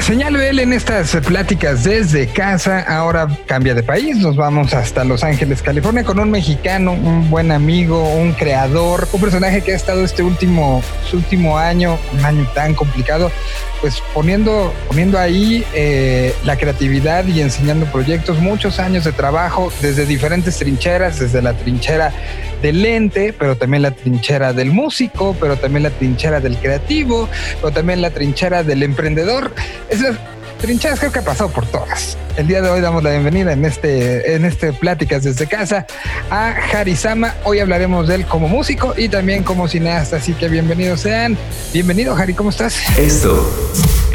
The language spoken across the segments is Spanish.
Señal BL en estas pláticas desde casa. Ahora cambia de país. Nos vamos hasta Los Ángeles, California, con un mexicano, un buen amigo, un creador, un personaje que ha estado este último, su último año, un año tan complicado, pues poniendo, poniendo ahí eh, la creatividad y enseñando proyectos, muchos años de trabajo desde diferentes trincheras, desde la trinchera del lente, pero también la trinchera del músico, pero también la trinchera del creativo, pero también la trinchera del emprendedor. Esas trincheras creo que ha pasado por todas. El día de hoy damos la bienvenida en este, en este Pláticas desde casa a Sama. Hoy hablaremos de él como músico y también como cineasta, así que bienvenidos sean. Bienvenido, Harry, ¿cómo estás? Esto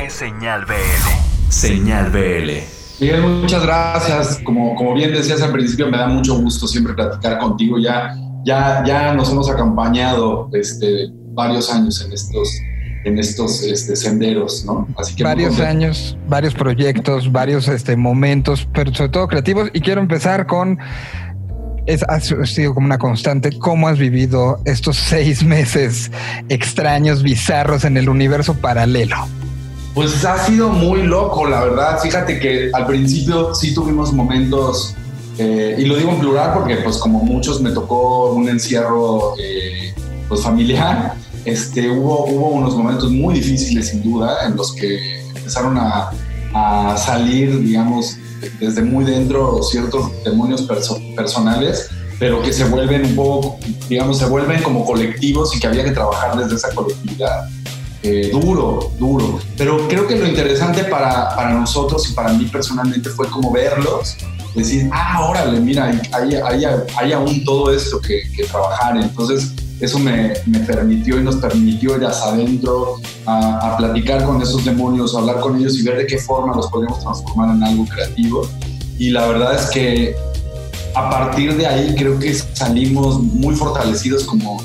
es Señal BL. Señal BL. Miguel, muchas gracias. Como, como bien decías al principio, me da mucho gusto siempre platicar contigo. Ya ya, ya nos hemos acompañado este, varios años en estos, en estos este, senderos, ¿no? Así que varios años, varios proyectos, varios este, momentos, pero sobre todo creativos. Y quiero empezar con, es, ha sido como una constante, ¿cómo has vivido estos seis meses extraños, bizarros en el universo paralelo? Pues ha sido muy loco, la verdad. Fíjate que al principio sí tuvimos momentos eh, y lo digo en plural porque, pues, como muchos, me tocó un encierro eh, pues, familiar. Este, hubo, hubo unos momentos muy difíciles, sin duda, en los que empezaron a, a salir, digamos, desde muy dentro ciertos demonios personales, pero que se vuelven un poco, digamos, se vuelven como colectivos y que había que trabajar desde esa colectividad. Eh, duro, duro. Pero creo que lo interesante para, para, nosotros y para mí personalmente fue como verlos decir, ah, órale, mira, hay, hay, hay, aún todo esto que, trabajar. Entonces, eso me, me, permitió y nos permitió ir hacia adentro a, platicar con esos demonios, a hablar con ellos y ver de qué forma los podemos transformar en algo creativo. Y la verdad es que a partir de ahí creo que salimos muy fortalecidos como,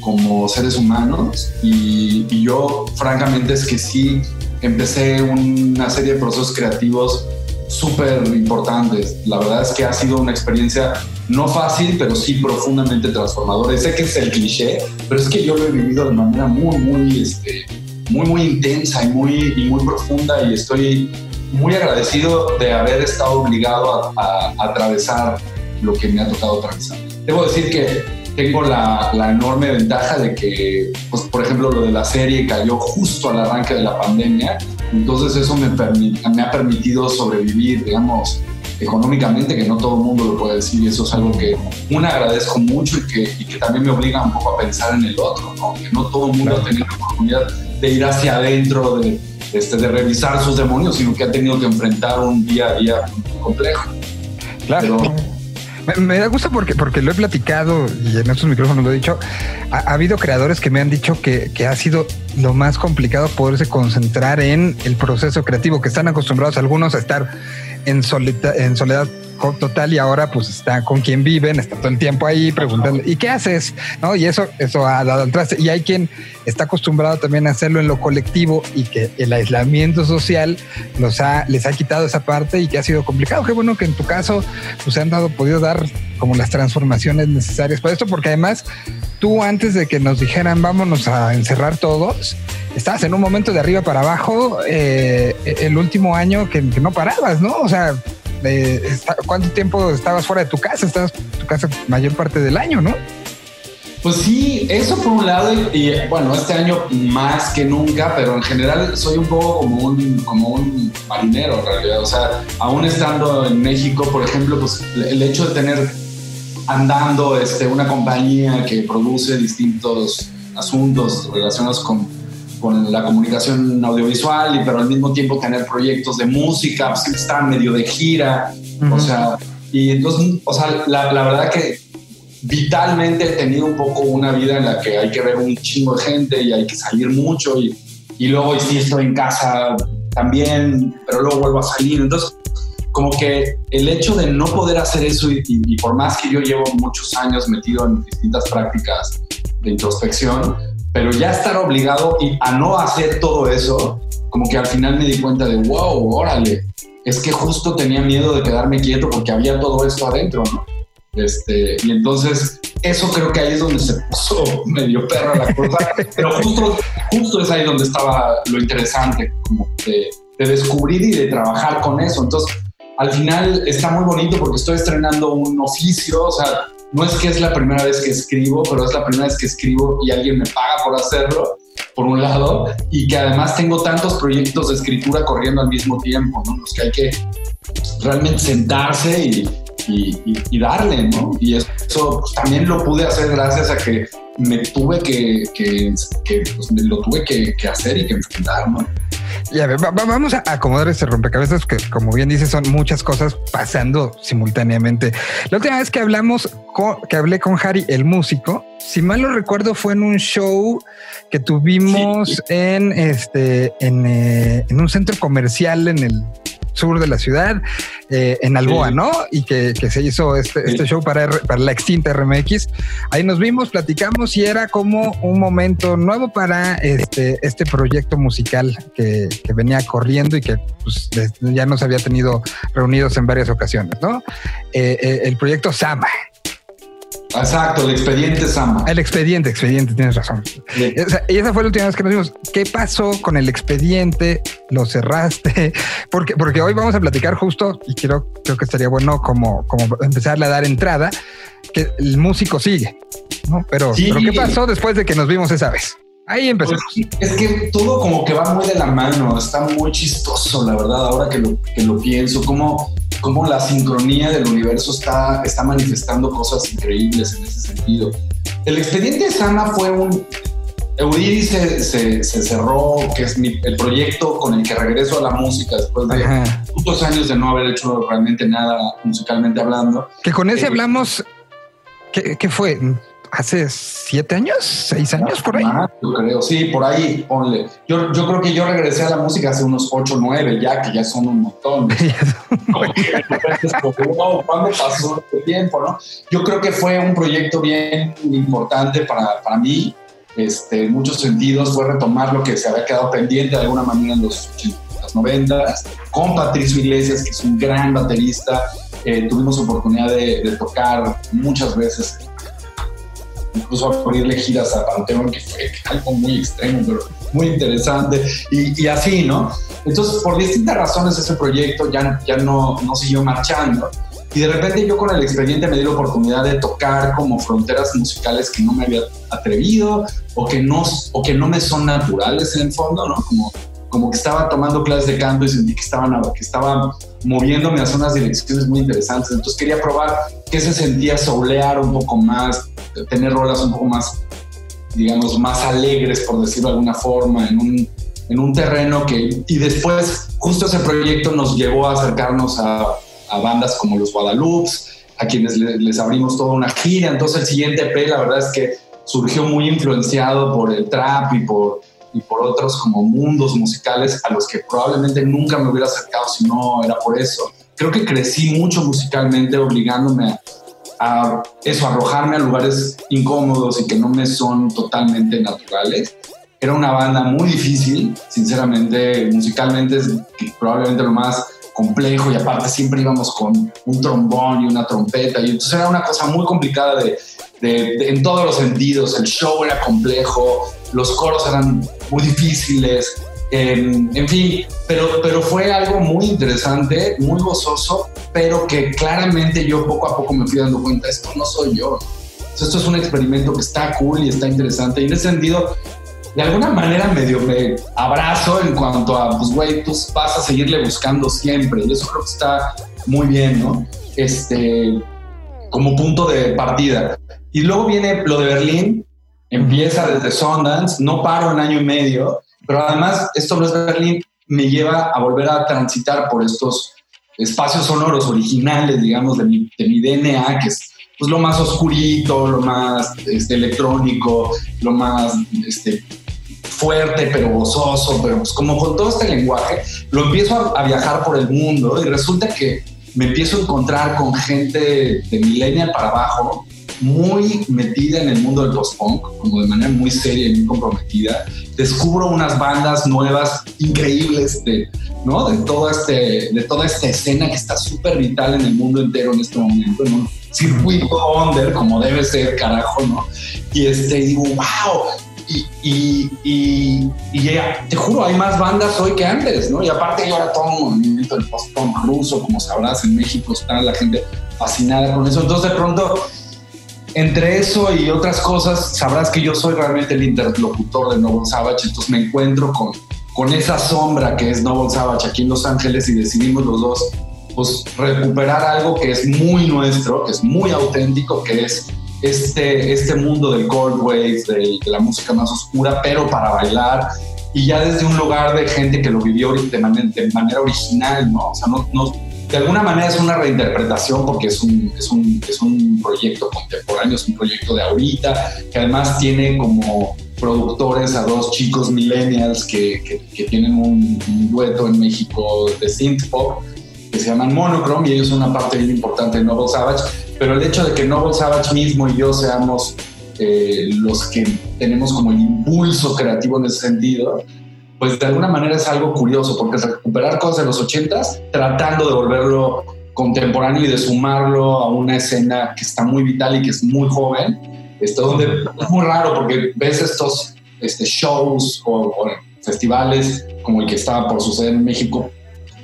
como seres humanos y yo francamente es que sí empecé una serie de procesos creativos súper importantes. La verdad es que ha sido una experiencia no fácil, pero sí profundamente transformadora. sé que es el cliché, pero es que yo lo he vivido de manera muy, muy, este, muy, muy intensa y muy, y muy profunda y estoy muy agradecido de haber estado obligado a, atravesar lo que me ha tocado atravesar. Debo decir que tengo la, la, enorme ventaja de que, pues, por ejemplo, lo de la serie cayó justo al arranque de la pandemia entonces eso me, me ha permitido sobrevivir, digamos, económicamente, que no todo el mundo lo puede decir, y eso es algo que una agradezco mucho y que, y que también me obliga un poco a pensar en el otro, ¿no? que no todo el mundo ha tenido la oportunidad de ir hacia adentro, de, este, de revisar sus demonios, sino que ha tenido que enfrentar un día a día complejo. Claro. Me, da gusto porque, porque lo he platicado y en estos micrófonos lo he dicho. Ha, habido creadores que me han dicho que, que, ha sido lo más complicado poderse concentrar en el proceso creativo, que están acostumbrados algunos a estar en, soledad, en soledad total y ahora pues está con quien viven, está todo el tiempo ahí preguntando, ¿y qué haces? ¿No? Y eso, eso ha dado al traste. Y hay quien está acostumbrado también a hacerlo en lo colectivo y que el aislamiento social los ha, les ha quitado esa parte y que ha sido complicado. Qué bueno que en tu caso pues han dado, podido dar como las transformaciones necesarias para esto, porque además tú antes de que nos dijeran vámonos a encerrar todos, estabas en un momento de arriba para abajo eh, el último año que, que no parabas, ¿no? O sea, ¿cuánto tiempo estabas fuera de tu casa? Estabas en tu casa mayor parte del año, ¿no? Pues sí, eso por un lado, y, bueno, este año más que nunca, pero en general soy un poco como un, como un marinero en realidad. O sea, aún estando en México, por ejemplo, pues el hecho de tener andando este, una compañía que produce distintos asuntos relacionados con con la comunicación audiovisual, y pero al mismo tiempo tener proyectos de música, pues estar medio de gira, o sea, y entonces, o sea, la, la, verdad que vitalmente he tenido un poco una vida en la que hay que ver un chingo de gente y hay que salir mucho y, y luego y sí estoy en casa también, pero luego vuelvo a salir, entonces como que el hecho de no poder hacer eso y, y por más que yo llevo muchos años metido en distintas prácticas de introspección, pero ya estar obligado a no hacer todo eso, como que al final me di cuenta de, wow, órale, es que justo tenía miedo de quedarme quieto porque había todo esto adentro, ¿no? Este, y entonces, eso creo que ahí es donde se puso medio perra la cosa, pero justo, justo es ahí donde estaba lo interesante, como de, de descubrir y de trabajar con eso. Entonces, al final está muy bonito porque estoy estrenando un oficio, o sea, no es que es la primera vez que escribo, pero es la primera vez que escribo y alguien me paga por hacerlo, por un lado, y que además tengo tantos proyectos de escritura corriendo al mismo tiempo, ¿no? Los que hay que realmente sentarse y, darle, ¿no? Y eso también lo pude hacer gracias a que me tuve que, que, pues, lo tuve que, hacer y que enfrentar, ¿no? Ya, vamos a acomodar este rompecabezas que, como bien dices, son muchas cosas pasando simultáneamente. La última vez que hablamos, que hablé con Harry, el músico, si mal lo recuerdo, fue en un show que tuvimos en este, en, eh, en un centro comercial en el sur de la ciudad, eh, en Alboa, ¿no? Y que, se hizo este, este show para, para, la extinta RMX. Ahí nos vimos, platicamos y era como un momento nuevo para este, este proyecto musical que, venía corriendo y que pues, ya nos había tenido reunidos en varias ocasiones, ¿no? Eh, eh, el proyecto Sama. Exacto, el expediente Sama. El expediente, expediente, tienes razón. y esa fue la última vez que nos vimos. ¿Qué pasó con el expediente? ¿Lo cerraste? Porque, porque hoy vamos a platicar justo, y quiero, creo que estaría bueno como, como empezarle a dar entrada, que el músico sigue, ¿no? Pero, pero ¿qué pasó después de que nos vimos esa vez? Ahí empezamos. Pues es que todo como que va muy de la mano, está muy chistoso, la verdad, ahora que lo, que lo pienso, como cómo la sincronía del universo está, está manifestando cosas increíbles en ese sentido. El expediente Sana fue un... Eudiri se, se, cerró, que es el proyecto con el que regreso a la música después de muchos años de no haber hecho realmente nada musicalmente hablando. Que con ese eh, hablamos, ¿qué, ¿qué, fue? Hace siete años, seis años por ahí. yo creo, sí, por ahí, ponle. Yo, yo creo que yo regresé a la música hace unos ocho, nueve ya, que ya son un montón. ¿Cuándo pasó este tiempo, no? Yo creo que fue un proyecto bien importante para, para mí. Este, en muchos sentidos fue retomar lo que se había quedado pendiente de alguna manera en los 80, los 90, con Patricio Iglesias, que es un gran baterista. Eh, tuvimos oportunidad de, de tocar muchas veces incluso abrirle giras a Panteón, que fue algo muy extremo, pero muy interesante, y, así, ¿no? Entonces, por distintas razones, ese proyecto ya, ya no, no siguió marchando. Y de repente yo con el expediente me di la oportunidad de tocar como fronteras musicales que no me había atrevido o que no, o que no me son naturales en el fondo, ¿no? Como como que estaba tomando clases de canto y sentí que, estaban, que estaba moviéndome hacia unas direcciones muy interesantes. Entonces quería probar qué se sentía soulear un poco más, tener rolas un poco más, digamos, más alegres, por decirlo de alguna forma, en un, en un terreno que... Y después, justo ese proyecto nos llevó a acercarnos a, a bandas como los Guadalupes, a quienes les, abrimos toda una gira. Entonces el siguiente EP, la verdad es que surgió muy influenciado por el trap y por y por otros como mundos musicales a los que probablemente nunca me hubiera acercado si no era por eso. Creo que crecí mucho musicalmente obligándome a, eso, arrojarme a lugares incómodos y que no me son totalmente naturales. Era una banda muy difícil, sinceramente, musicalmente es probablemente lo más complejo y aparte siempre íbamos con un trombón y una trompeta y entonces era una cosa muy complicada de, en todos los sentidos, el show era complejo, los coros eran muy difíciles, en fin, pero, pero fue algo muy interesante, muy gozoso, pero que claramente yo poco a poco me fui dando cuenta, esto no soy yo. Esto es un experimento que está cool y está interesante. Y en ese sentido, de alguna manera medio me abrazo en cuanto a, pues, güey, tú vas a seguirle buscando siempre. Y eso creo que está muy bien, ¿no? Este, como punto de partida. Y luego viene lo de Berlín, empieza desde Sundance, no paro un año y medio, pero además esto no es Berlín, me lleva a volver a transitar por estos espacios sonoros originales, digamos, de mi, de mi DNA, que es pues, lo más oscurito, lo más este, electrónico, lo más este, fuerte, pero gozoso, pero pues como con todo este lenguaje, lo empiezo a, a, viajar por el mundo y resulta que me empiezo a encontrar con gente de millennial para abajo muy metida en el mundo del post-punk, como de manera muy seria y muy comprometida. Descubro unas bandas nuevas increíbles de, ¿no? de, todo este, de toda esta escena que está súper vital en el mundo entero en este momento, en un circuito under, como debe ser, carajo, ¿no? Y este, digo, wow. y, y, te juro, hay más bandas hoy que antes, ¿no? Y aparte, ahora todo un movimiento del post-punk ruso, como sabrás, en México está la gente fascinada con eso. Entonces, de pronto, entre eso y otras cosas, sabrás que yo soy realmente el interlocutor de Noble Savage, entonces me encuentro con, con esa sombra que es Noble Savage aquí en Los Ángeles y decidimos los dos pues recuperar algo que es muy nuestro, que es muy auténtico, que es este, este mundo del cold waves, de, la música más oscura, pero para bailar y ya desde un lugar de gente que lo vivió de manera, de manera original, ¿no? O sea, no, de alguna manera es una reinterpretación porque es un, es, un, es un proyecto contemporáneo, es un proyecto de ahorita, que además tiene como productores a dos chicos millennials que, que, tienen un, dueto en México de synth pop que se llaman Monochrome y ellos son una parte bien importante de Noble Savage, pero el hecho de que Noble Savage mismo y yo seamos eh, los que tenemos como el impulso creativo en ese sentido, pues de alguna manera es algo curioso, porque es recuperar cosas de los ochentas, tratando de volverlo contemporáneo y de sumarlo a una escena que está muy vital y que es muy joven, esto donde es muy raro porque ves estos este, shows o, o festivales como el que estaba por suceder en México,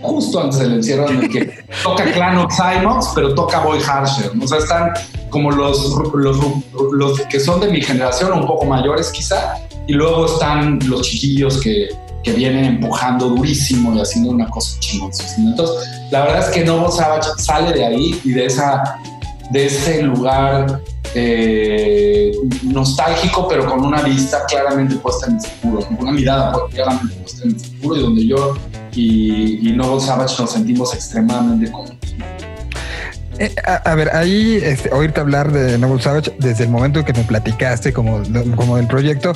justo antes del encierro en el que toca Clan of Cymox, pero toca Boy Harsher. O sea, están como los, los, los, que son de mi generación, un poco mayores quizá, y luego están los chiquillos que, que vienen empujando durísimo y haciendo una cosa chingona. Entonces, la verdad es que Novo Savage sale de ahí y de, esa, de ese lugar eh, nostálgico, pero con una vista claramente puesta en el futuro, con una mirada claramente puesta en el futuro y donde yo y, y Noble Savage nos sentimos extremadamente cómodos. Eh, a, ver, ahí este, oírte hablar de Noble Savage desde el momento que me platicaste como, como del proyecto,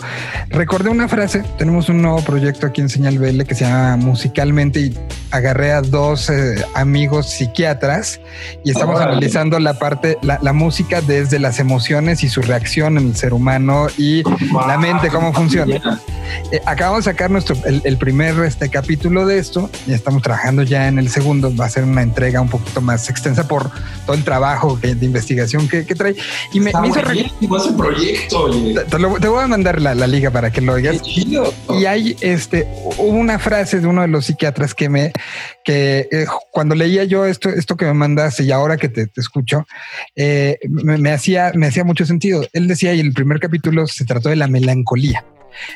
recordé una frase. Tenemos un nuevo proyecto aquí en Señal BL que se llama Musicalmente y agarré a dos eh, amigos psiquiatras y estamos analizando la parte, la, música desde las emociones y su reacción en el ser humano y la mente, cómo funciona. Eh, acabamos de sacar nuestro, el, primer este, capítulo de esto y estamos trabajando ya en el segundo. Va a ser una entrega un poquito más extensa por todo el trabajo de investigación que, trae. Y me, me hizo ese proyecto. Te, voy a mandar la, liga para que lo oigas. Y hay este, hubo una frase de uno de los psiquiatras que me, que eh, cuando leía yo esto, esto que me mandaste y ahora que te, escucho, eh, me, hacía, me hacía mucho sentido. Él decía, y el primer capítulo se trató de la melancolía.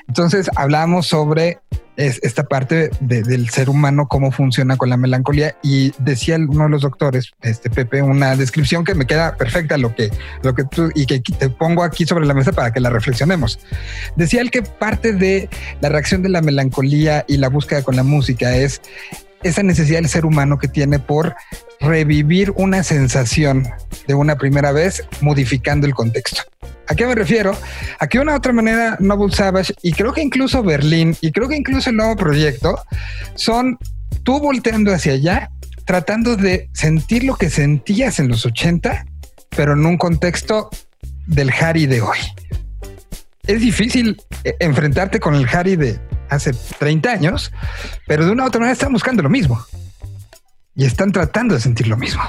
Entonces hablamos sobre esta parte del ser humano, cómo funciona con la melancolía. Y decía uno de los doctores, este Pepe, una descripción que me queda perfecta, lo que, lo que tú y que te pongo aquí sobre la mesa para que la reflexionemos. Decía él que parte de la reacción de la melancolía y la búsqueda con la música es esa necesidad del ser humano que tiene por revivir una sensación de una primera vez modificando el contexto. ¿A qué me refiero? A que una otra manera Noble Savage y creo que incluso Berlín y creo que incluso el nuevo proyecto son tú volteando hacia allá, tratando de sentir lo que sentías en los 80, pero en un contexto del Harry de hoy. Es difícil eh, enfrentarte con el Harry de hace 30 años, pero de una u otra manera están buscando lo mismo y están tratando de sentir lo mismo.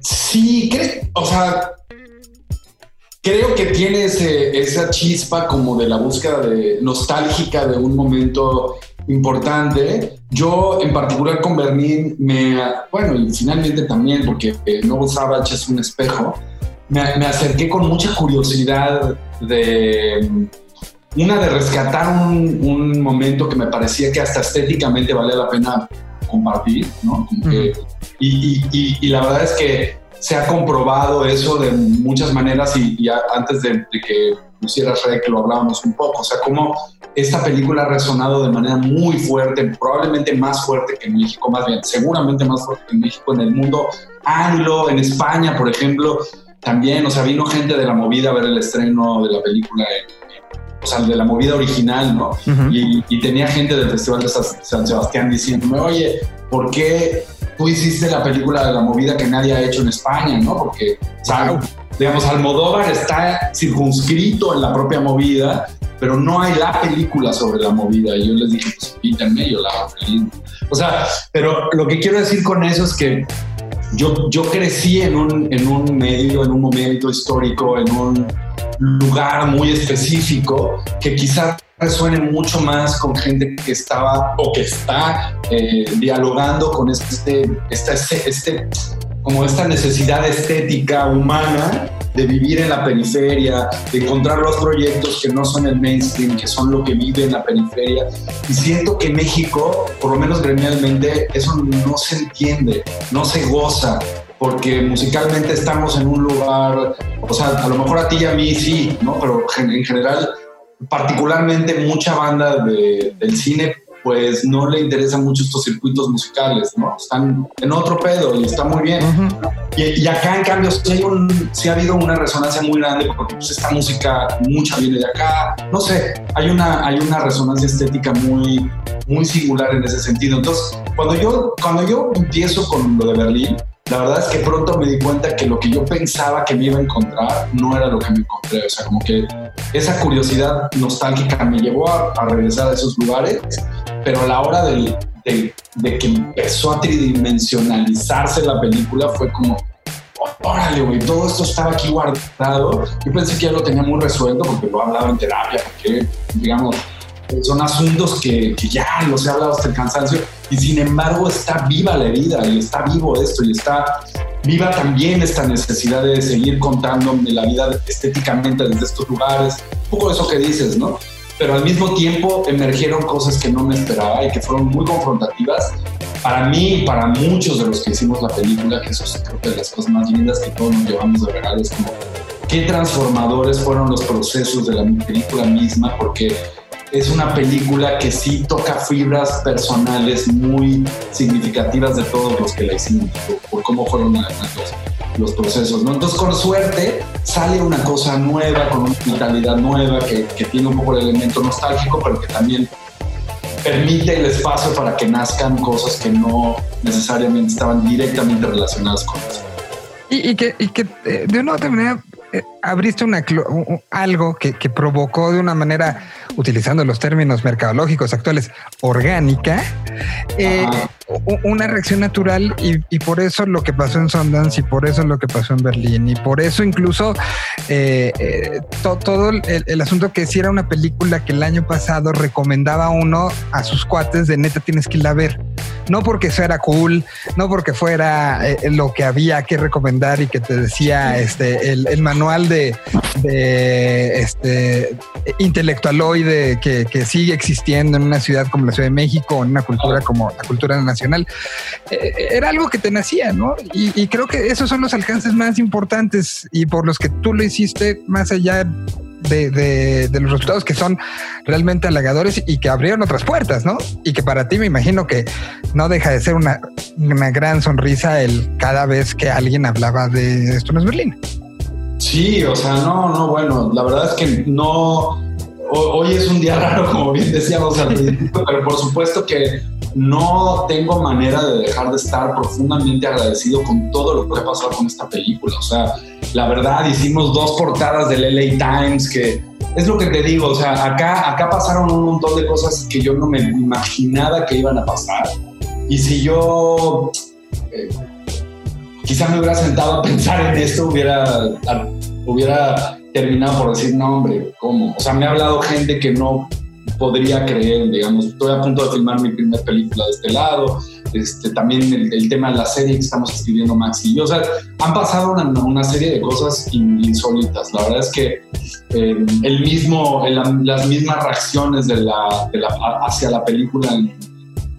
Sí, o sea, creo que tiene esa chispa como de la búsqueda de nostálgica de un momento importante. Yo en particular con Berlín me, bueno, y finalmente también porque el nuevo Savage es un espejo, me, acerqué con mucha curiosidad de una de rescatar un, un, momento que me parecía que hasta estéticamente valía la pena compartir, ¿no? y, y, y, la verdad es que se ha comprobado eso de muchas maneras y, ya antes de, que pusieras que lo hablábamos un poco, o sea, cómo esta película ha resonado de manera muy fuerte, probablemente más fuerte que en México, más bien, seguramente más fuerte que en México, en el mundo. Anglo, en España, por ejemplo, también, o sea, vino gente de la movida a ver el estreno de la película en, o sea, de la movida original, ¿no? y, tenía gente del Festival de San Sebastián diciéndome, oye, ¿por qué tú hiciste la película de la movida que nadie ha hecho en España, ¿no? Porque, digamos, Almodóvar está circunscrito en la propia movida, pero no hay la película sobre la movida. Y yo les dije, pues pítanme, yo la hago feliz. O sea, pero lo que quiero decir con eso es que yo, yo crecí en un, en un medio, en un momento histórico, en un lugar muy específico que quizás resuene mucho más con gente que estaba o que está eh, dialogando con este, esta, este, como esta necesidad estética humana de vivir en la periferia, de encontrar los proyectos que no son el mainstream, que son lo que vive en la periferia. Y siento que México, por lo menos gremialmente, eso no se entiende, no se goza, porque musicalmente estamos en un lugar, o sea, a lo mejor a ti y a mí sí, ¿no? Pero en general, particularmente mucha banda del cine pues no le interesan mucho estos circuitos musicales, ¿no? Están en otro pedo y está muy bien. y, acá, en cambio, sí, ha habido una resonancia muy grande porque pues, esta música, mucha viene de acá. No sé, hay una, hay una resonancia estética muy, muy singular en ese sentido. Entonces, cuando yo, cuando yo empiezo con lo de Berlín, la verdad es que pronto me di cuenta que lo que yo pensaba que me iba a encontrar no era lo que me encontré. O sea, como que esa curiosidad nostálgica me llevó a, a regresar a esos lugares pero a la hora de, de, que empezó a tridimensionalizarse la película fue como, órale, güey, todo esto estaba aquí guardado. Yo pensé que ya lo tenía muy resuelto porque lo he hablado en terapia, porque, digamos, son asuntos que, que, ya los he hablado hasta el cansancio y sin embargo está viva la herida y está vivo esto y está viva también esta necesidad de seguir contándome la vida estéticamente desde estos lugares. Un poco eso que dices, ¿no? pero al mismo tiempo emergieron cosas que no me esperaba y que fueron muy confrontativas para mí y para muchos de los que hicimos la película, que eso es creo que de las cosas más lindas que todos nos llevamos de regalo, como qué transformadores fueron los procesos de la película misma, porque es una película que sí toca fibras personales muy significativas de todos los que la hicimos, por, cómo fueron los procesos, ¿no? Entonces, con suerte, sale una cosa nueva, con una mentalidad nueva, que, tiene un poco el elemento nostálgico, pero que también permite el espacio para que nazcan cosas que no necesariamente estaban directamente relacionadas con eso. Y, que, eh, de una u manera abriste una, algo que, que, provocó de una manera, utilizando los términos mercadológicos actuales, orgánica, eh, una reacción natural y, por eso lo que pasó en Sundance y por eso lo que pasó en Berlín y por eso incluso eh, todo el, asunto que si era una película que el año pasado recomendaba uno a sus cuates de neta tienes que ir a ver no porque fuera cool, no porque fuera lo que había que recomendar y que te decía este el, manual de, este intelectualoide que, que, sigue existiendo en una ciudad como la Ciudad de México, en una cultura como la cultura nacional, eh, era algo que te nacía, ¿no? Y, creo que esos son los alcances más importantes y por los que tú lo hiciste más allá de, de, los resultados que son realmente halagadores y que abrieron otras puertas, ¿no? Y que para ti me imagino que no deja de ser una, una gran sonrisa el cada vez que alguien hablaba de esto no es Berlín. Sí, o sea, no, no, bueno, la verdad es que no, hoy es un día raro, como bien decíamos al principio, pero por supuesto que no tengo manera de dejar de estar profundamente agradecido con todo lo que ha pasado con esta película. O sea, la verdad, hicimos dos portadas del LA Times que es lo que te digo, o sea, acá, acá pasaron un montón de cosas que yo no me imaginaba que iban a pasar. Y si yo... Eh, quizá me hubiera sentado a pensar en esto, hubiera, hubiera terminado por decir, no, hombre, ¿cómo? O sea, me ha hablado gente que no podría creer, digamos, estoy a punto de filmar mi primera película de este lado, este, también el, tema de la serie que estamos escribiendo Max y yo, o sea, han pasado una, una serie de cosas insólitas, la verdad es que eh, el mismo, las mismas reacciones de la, de la, hacia la película en,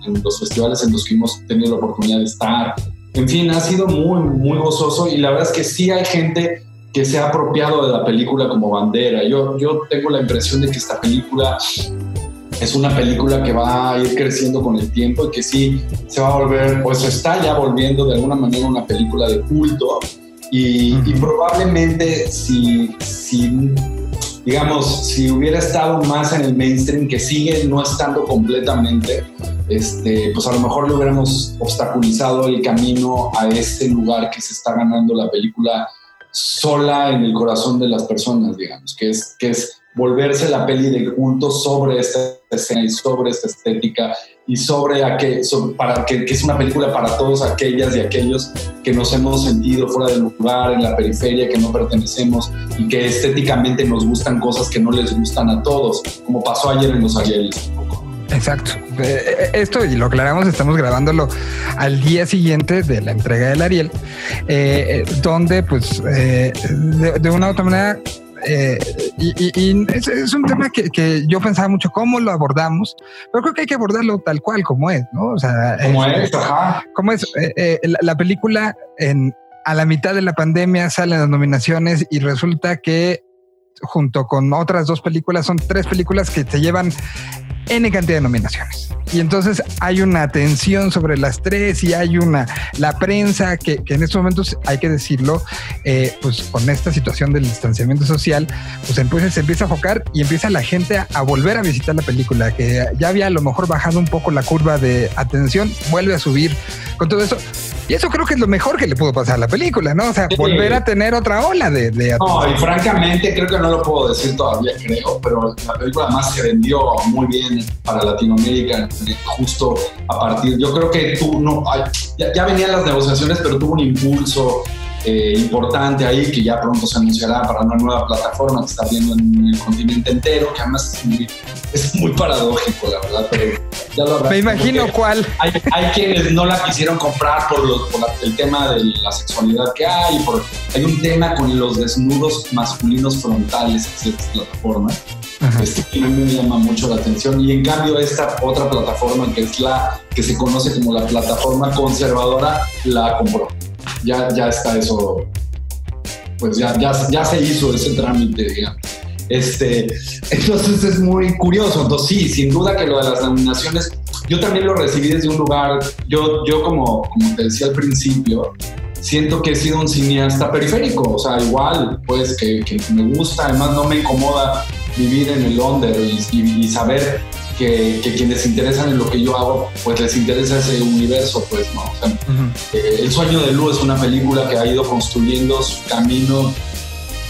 en los festivales en los que hemos tenido la oportunidad de estar, en fin, ha sido muy, muy gozoso y la verdad es que sí hay gente que se ha apropiado de la película como bandera. Yo, yo tengo la impresión de que esta película es una película que va a ir creciendo con el tiempo y que sí se va a volver, pues está ya volviendo de alguna manera una película de culto. Y, y probablemente si, si, digamos, si hubiera estado más en el mainstream, que sigue no estando completamente, este, pues a lo mejor le hubiéramos obstaculizado el camino a ese lugar que se está ganando la película sola en el corazón de las personas, digamos, que es, que es volverse la peli de culto sobre esta escena y sobre esta estética y sobre, aquel, para que, que, es una película para todos aquellas y aquellos que nos hemos sentido fuera del lugar, en la periferia, que no pertenecemos y que estéticamente nos gustan cosas que no les gustan a todos, como pasó ayer en Los Arieles. Exacto. Eh, eh, esto, y lo aclaramos, estamos grabándolo al día siguiente de la entrega del Ariel, eh, donde pues de, de, una u otra manera eh, y, es, un tema que, yo pensaba mucho cómo lo abordamos, pero creo que hay que abordarlo tal cual como es, ¿no? O sea, como es, ajá. Como es eh, eh, la, película en, a la mitad de la pandemia salen las nominaciones y resulta que junto con otras dos películas son tres películas que se llevan N cantidad de nominaciones. Y entonces hay una tensión sobre las tres y hay una, la prensa que, en estos momentos, hay que decirlo, eh, pues con esta situación del distanciamiento social, pues entonces se empieza a focar y empieza la gente a, volver a visitar la película, que ya había a lo mejor bajado un poco la curva de atención, vuelve a subir con todo eso. Y eso creo que es lo mejor que le pudo pasar a la película, ¿no? O sea, volver a tener otra ola de, de No, y francamente creo que no lo puedo decir todavía, creo, pero la película más se vendió muy bien para Latinoamérica justo a partir, yo creo que tú no, ya, ya venían las negociaciones, pero tuvo un impulso eh, importante ahí que ya pronto se anunciará para una nueva plataforma que está viendo en el continente entero, que además es muy, es muy paradójico, la verdad, pero ya lo Me imagino cuál. Hay, hay, quienes no la quisieron comprar por, los, por el tema de la sexualidad que hay, por, hay un tema con los desnudos masculinos frontales en ciertas plataformas. Este, que me llama mucho la atención y en cambio esta otra plataforma que es la que se conoce como la plataforma conservadora la compró ya, ya está eso, pues ya, ya, ya se hizo ese trámite, digamos. Este, entonces es muy curioso. Entonces, sí, sin duda que lo de las nominaciones, yo también lo recibí desde un lugar, yo, yo como, como te decía al principio, siento que he sido un cineasta periférico, o sea, igual, pues que, que me gusta, además no me incomoda vivir en el under y, y saber que, quienes se interesan en lo que yo hago, pues les interesa ese universo, pues, ¿no? Eh, el sueño de Lu es una película que ha ido construyendo su camino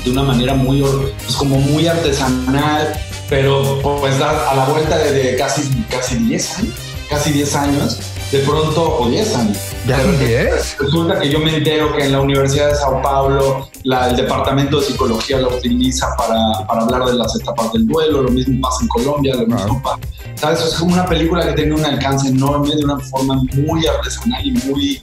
de una manera muy, pues como muy artesanal, pero pues a la vuelta de, casi, casi 10 años, casi 10 años, de pronto, o 10 años. ¿Ya 10? Resulta que yo me entero que en la Universidad de Sao Paulo la, el departamento de psicología la utiliza para, para, hablar de las etapas del duelo, lo mismo pasa en Colombia, lo mismo pasa. ¿Sabes? Es como una película que tiene un alcance enorme de una forma muy artesanal y muy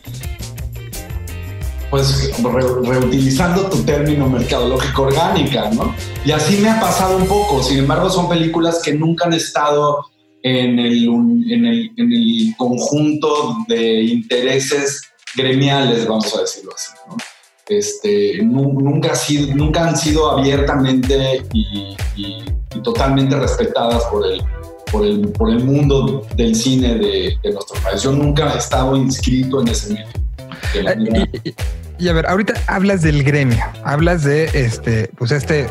pues reutilizando tu término mercadológico orgánica, ¿no? Y así me ha pasado un poco. Sin embargo, son películas que nunca han estado en el, en el, en el conjunto de intereses gremiales, vamos a decirlo así. ¿no? Este, nunca, ha sido, nunca han sido abiertamente y, totalmente respetadas por el, por el, por el mundo del cine de, de, nuestro país. Yo nunca he estado inscrito en ese medio. Eh, y, y, a ver, ahorita hablas del gremio, hablas de este, pues este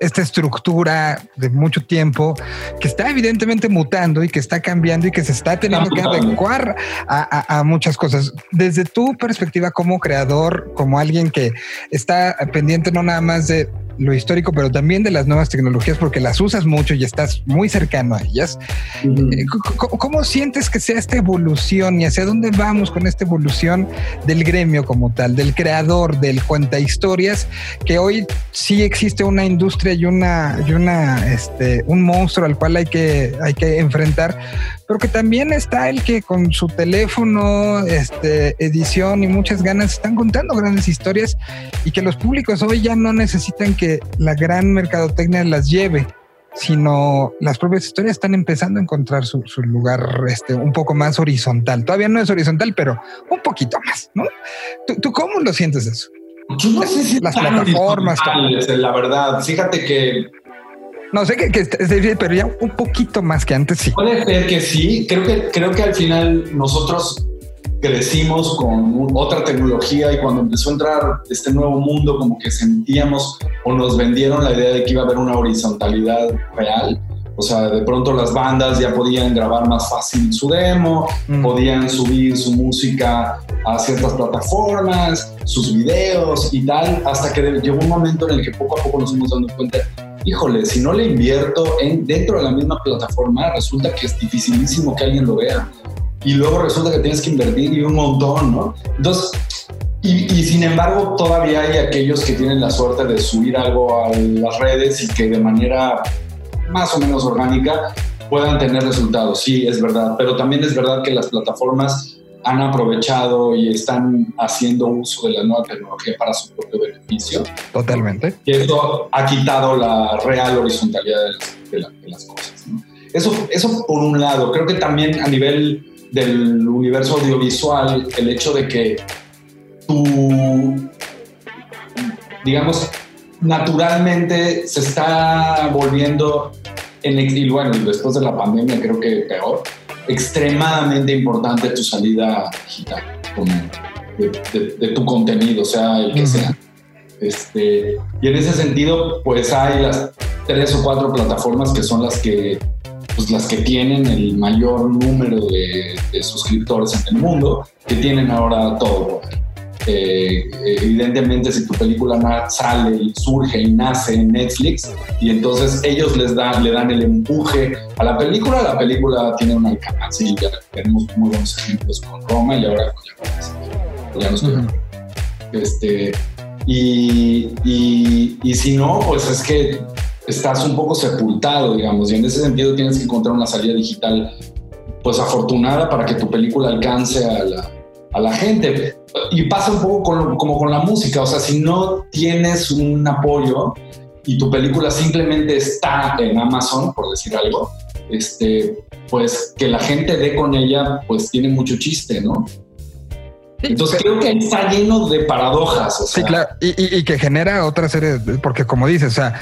esta estructura de mucho tiempo que está evidentemente mutando y que está cambiando y que se está teniendo que adecuar a, muchas cosas. Desde tu perspectiva como creador, como alguien que está pendiente no nada más de lo histórico, pero también de las nuevas tecnologías, porque las usas mucho y estás muy cercano a ellas. Eh, ¿Cómo, sientes que sea esta evolución y hacia dónde vamos con esta evolución del gremio como tal, del creador, del cuenta historias, que hoy sí existe una industria y una, y una, este, un monstruo al cual hay que, hay que enfrentar, pero que también está el que con su teléfono, este, edición y muchas ganas están contando grandes historias y que los públicos hoy ya no necesitan que la gran mercadotecnia las lleve sino las propias historias están empezando a encontrar su, lugar este, un poco más horizontal. Todavía no es horizontal, pero un poquito más, ¿no? ¿Tú, cómo lo sientes eso? Yo no sé si las plataformas. La verdad, fíjate que no sé que, que es pero ya un poquito más que antes sí. Puede ser que sí. Creo que, creo que al final nosotros crecimos con otra tecnología y cuando empezó a entrar este nuevo mundo como que sentíamos o nos vendieron la idea de que iba a haber una horizontalidad real. O sea, de pronto las bandas ya podían grabar más fácil su demo, mm. podían subir su música a ciertas plataformas, sus videos y tal, hasta que llegó un momento en el que poco a poco nos fuimos dando cuenta híjole, si no le invierto en, dentro de la misma plataforma, resulta que es dificilísimo que alguien lo vea. Y luego resulta que tienes que invertir y un montón, ¿no? Entonces, y, y, sin embargo, todavía hay aquellos que tienen la suerte de subir algo a las redes y que de manera más o menos orgánica puedan tener resultados. Sí, es verdad, pero también es verdad que las plataformas han aprovechado y están haciendo uso de la nueva tecnología para su propio beneficio. Totalmente. Y eso ha quitado la real horizontalidad de las, de la, de las cosas. ¿no? Eso, eso por un lado. Creo que también a nivel del universo audiovisual, el hecho de que tú, digamos, naturalmente se está volviendo, en, y bueno, después de la pandemia creo que peor, extremadamente importante tu salida digital, de, de, de, tu contenido, sea el que uh -huh. sea. Este, y en ese sentido, pues hay las tres o cuatro plataformas que son las que, pues las que tienen el mayor número de, de suscriptores en el mundo, que tienen ahora todo. Eh, evidentemente si tu película sale y surge y nace en Netflix y entonces ellos les dan, le dan el empuje a la película, la película tiene un alcance y ya tenemos muy buenos ejemplos con Roma y ahora con ya, nos uh -huh. este, y, y, y si no, pues es que estás un poco sepultado, digamos, y en ese sentido tienes que encontrar una salida digital pues afortunada para que tu película alcance a la, a la gente. Y pasa un poco con, como con la música, o sea, si no tienes un apoyo y tu película simplemente está en Amazon, por decir algo, este, pues que la gente dé con ella, pues tiene mucho chiste, ¿no? Entonces creo que está lleno de paradojas. O sea. Sí, claro, y, y, y, que genera otra serie, porque como dices, o sea,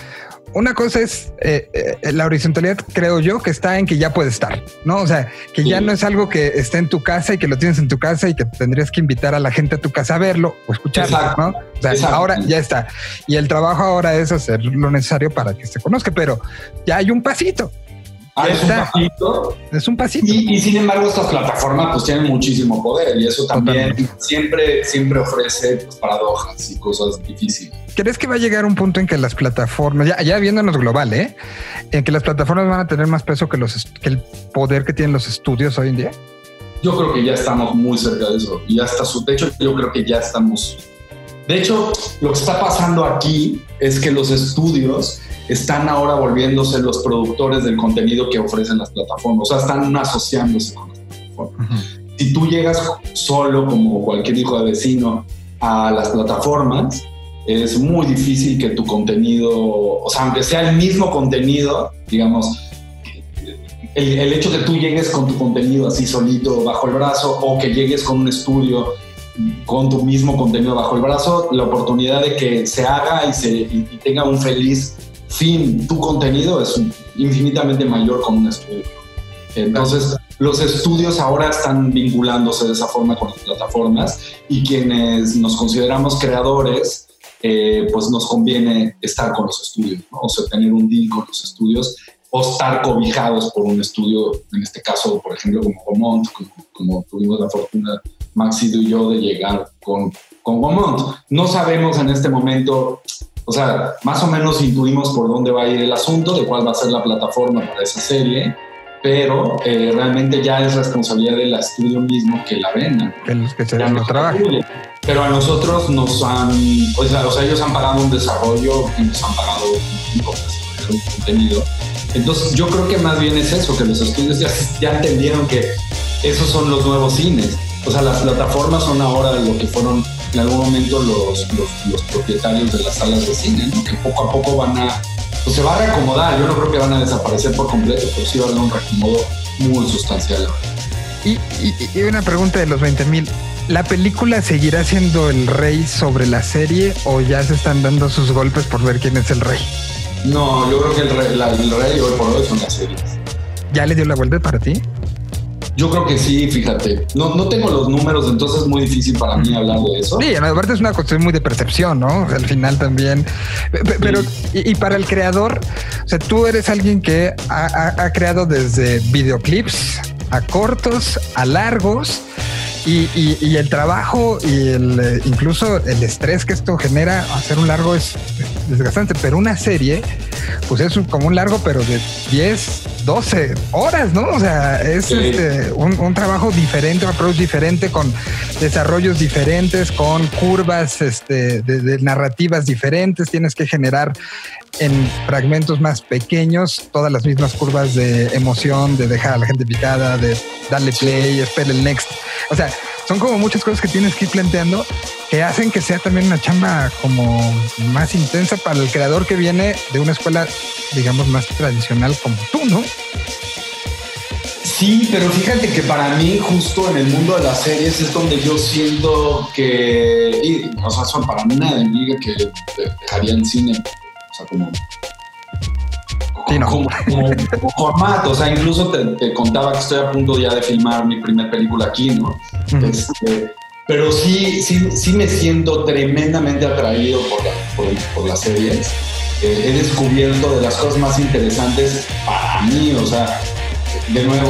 una cosa es eh, eh, la horizontalidad, creo yo, que está en que ya puede estar, ¿no? O sea, que sí. ya no es algo que esté en tu casa y que lo tienes en tu casa y que tendrías que invitar a la gente a tu casa a verlo o escucharlo, Exacto. ¿no? O sea, Exacto. ahora ya está. Y el trabajo ahora es hacer lo necesario para que se conozca, pero ya hay un pasito. Ah, es un pasito. Es un pasito. Y, y, sin embargo, estas plataformas pues tienen muchísimo poder y eso también Totalmente. siempre, siempre ofrece pues, paradojas y cosas difíciles. ¿Crees que va a llegar un punto en que las plataformas, ya, ya viéndonos global, ¿eh? en que las plataformas van a tener más peso que, los, que el poder que tienen los estudios hoy en día? Yo creo que ya estamos muy cerca de eso. Y hasta su techo, yo creo que ya estamos. De hecho, lo que está pasando aquí es que los estudios están ahora volviéndose los productores del contenido que ofrecen las plataformas. O sea, están asociándose con las plataformas. Uh -huh. Si tú llegas solo, como cualquier hijo de vecino, a las plataformas, es muy difícil que tu contenido, o sea, aunque sea el mismo contenido, digamos, el, el, hecho que tú llegues con tu contenido así solito bajo el brazo o que llegues con un estudio con tu mismo contenido bajo el brazo, la oportunidad de que se haga y, se, y, y tenga un feliz fin tu contenido es infinitamente mayor con un estudio. Entonces, los estudios ahora están vinculándose de esa forma con las plataformas y quienes nos consideramos creadores, eh, pues nos conviene estar con los estudios, ¿no? o sea, tener un deal con los estudios o estar cobijados por un estudio, en este caso, por ejemplo, como Gomont, como, como tuvimos la fortuna, Maxido y yo, de llegar con, con Gomont. No sabemos en este momento, o sea, más o menos intuimos por dónde va a ir el asunto, de cuál va a ser la plataforma para esa serie, pero eh, realmente ya es responsabilidad del estudio mismo que la venda. Que los que se el trabajo. Pero a nosotros nos han, o sea, o sea, ellos han pagado un desarrollo y nos han pagado un, contenido. Entonces yo creo que más bien es eso, que los estudios ya, ya entendieron que esos son los nuevos cines. O sea, las plataformas son ahora lo que fueron en algún momento los, los, los propietarios de las salas de cine, ¿no? que poco a poco van a, pues se va a reacomodar. Yo no creo que van a desaparecer por completo, pero sí va a haber un reacomodo muy sustancial. Y, y, y una pregunta de los 20 mil. ¿La película seguirá siendo el rey sobre la serie o ya se están dando sus golpes por ver quién es el rey? No, yo creo que el rey, la, el rey hoy por hoy son las series. ¿Ya le dio la vuelta para ti? Yo creo que sí, fíjate. No, no tengo los números, entonces es muy difícil para mí hablar de eso. Sí, aparte es una cuestión muy de percepción, ¿no? Al final también. Pero, sí. y, y, para el creador, o sea, tú eres alguien que ha, ha, ha creado desde videoclips a cortos, a largos. Y, y, y, el trabajo y el, incluso el estrés que esto genera hacer un largo es desgastante, pero una serie pues es como un largo, pero de 10, 12 horas, ¿no? O sea, es este, un, trabajo diferente, un approach diferente, con desarrollos diferentes, con curvas este, de, narrativas diferentes. Tienes que generar en fragmentos más pequeños todas las mismas curvas de emoción, de dejar a la gente picada, de darle play, espera el next. O sea, son como muchas cosas que tienes que ir planteando que hacen que sea también una chamba como más intensa para el creador que viene de una escuela, digamos, más tradicional como tú, ¿no? Sí, pero fíjate que para mí, justo en el mundo de las series, es donde yo siento que, o sea, son para mí una envidia que dejaría en cine, o sea, como como, formato. O sea, incluso te, contaba que estoy a punto ya de filmar mi primera película aquí, ¿no? Este, pero sí, sí, sí me siento tremendamente atraído por, por, las series. Eh, he descubierto de las cosas más interesantes para mí, o sea, de nuevo,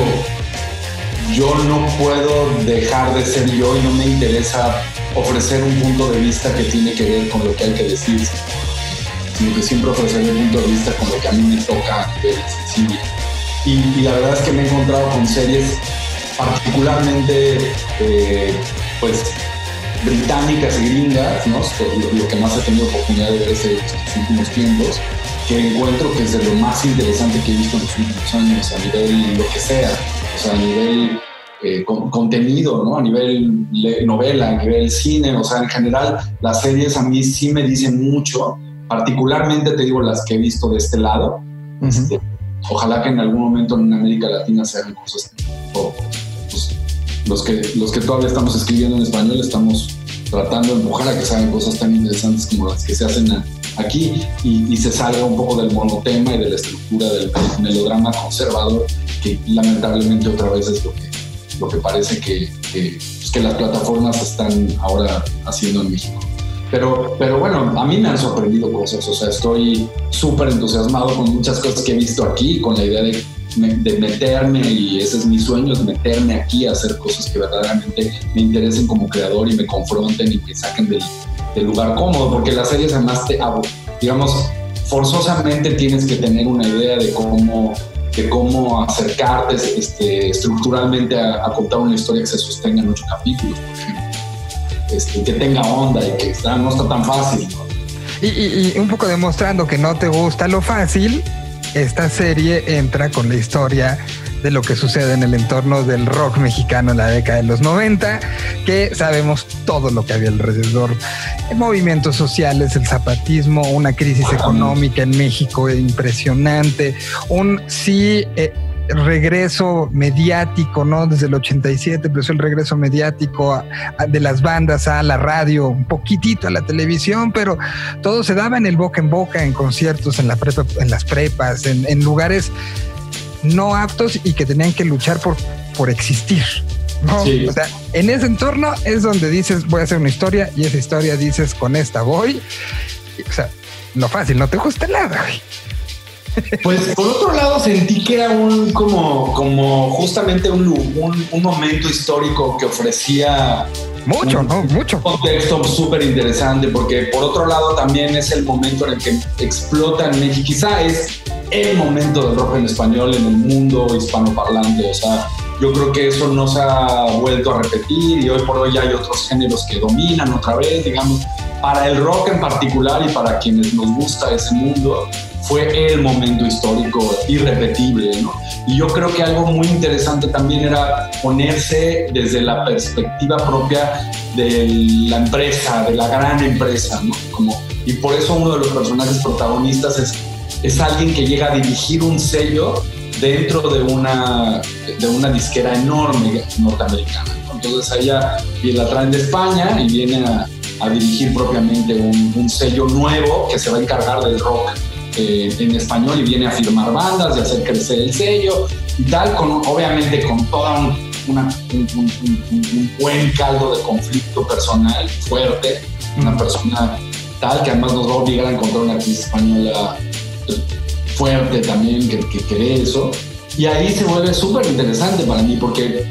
yo no puedo dejar de ser yo y no me interesa ofrecer un punto de vista que tiene que ver con lo que hay que decir sino que siempre ofrecer un punto de vista con lo que a mí me toca a nivel sensible. Y, la verdad es que me he encontrado con series particularmente eh, pues británicas y gringas, ¿no? lo, que más he tenido oportunidad de ver estos últimos tiempos, que encuentro que es de lo más interesante que he visto en los últimos años, a nivel lo que sea, o sea, a nivel eh, contenido, ¿no? A nivel novela, a nivel cine, o sea, en general las series a mí sí me dicen mucho particularmente te digo las que he visto de este lado. Este, ojalá que en algún momento en América Latina se hagan cosas. Pues, los, que, los que todavía estamos escribiendo en español estamos tratando de empujar a que se hagan cosas tan interesantes como las que se hacen aquí y, se salga un poco del monotema y de la estructura del, melodrama conservador que lamentablemente otra vez es lo que, lo que parece que, que, pues, que las plataformas están ahora haciendo en México. Pero, pero bueno, a mí me han sorprendido cosas, o sea, estoy súper entusiasmado con muchas cosas que he visto aquí, con la idea de, de, meterme, y ese es mi sueño, es meterme aquí a hacer cosas que verdaderamente me interesen como creador y me confronten y me saquen del, lugar cómodo, porque las series además te, digamos, forzosamente tienes que tener una idea de cómo de cómo acercarte este, estructuralmente a, a, contar una historia que se sostenga en ocho capítulos, por ejemplo. Este, que tenga onda y que no está tan fácil. Y, un poco demostrando que no te gusta lo fácil, esta serie entra con la historia de lo que sucede en el entorno del rock mexicano en la década de los 90, que sabemos todo lo que había alrededor, movimientos sociales, el zapatismo, una crisis económica en México impresionante, un sí... Eh, regreso mediático, ¿no? Desde el 87 empezó el regreso mediático de las bandas a la radio, un poquitito a la televisión, pero todo se daba en el boca en boca, en conciertos, en, la en las prepas, en, lugares no aptos y que tenían que luchar por, por existir. ¿no? O sea, en ese entorno es donde dices, voy a hacer una historia y esa historia dices, con esta voy. O sea, lo fácil, no te gusta nada, güey. Pues por otro lado sentí que era un como, como justamente un, un, momento histórico que ofrecía mucho, ¿no? Mucho. Un contexto súper interesante, porque por otro lado también es el momento en el que explota en México. Quizá es el momento del rock en español en el mundo hispanoparlante. O sea, yo creo que eso no se ha vuelto a repetir y hoy por hoy hay otros géneros que dominan otra vez, digamos. Para el rock en particular y para quienes nos gusta ese mundo, fue el momento histórico irrepetible, ¿no? Y yo creo que algo muy interesante también era ponerse desde la perspectiva propia de la empresa, de la gran empresa, ¿no? Como, y por eso uno de los personajes protagonistas es, es alguien que llega a dirigir un sello dentro de una, de una disquera enorme norteamericana. Entonces ella la traen de España y viene a, a dirigir propiamente un, un sello nuevo que se va a encargar del rock eh, en español y viene a firmar bandas y hacer crecer el sello. Y tal, con, obviamente con toda un, un, buen caldo de conflicto personal fuerte, una persona tal que además nos va a obligar a encontrar una actriz española fuerte también que, que cree eso. Y ahí se vuelve súper interesante para mí porque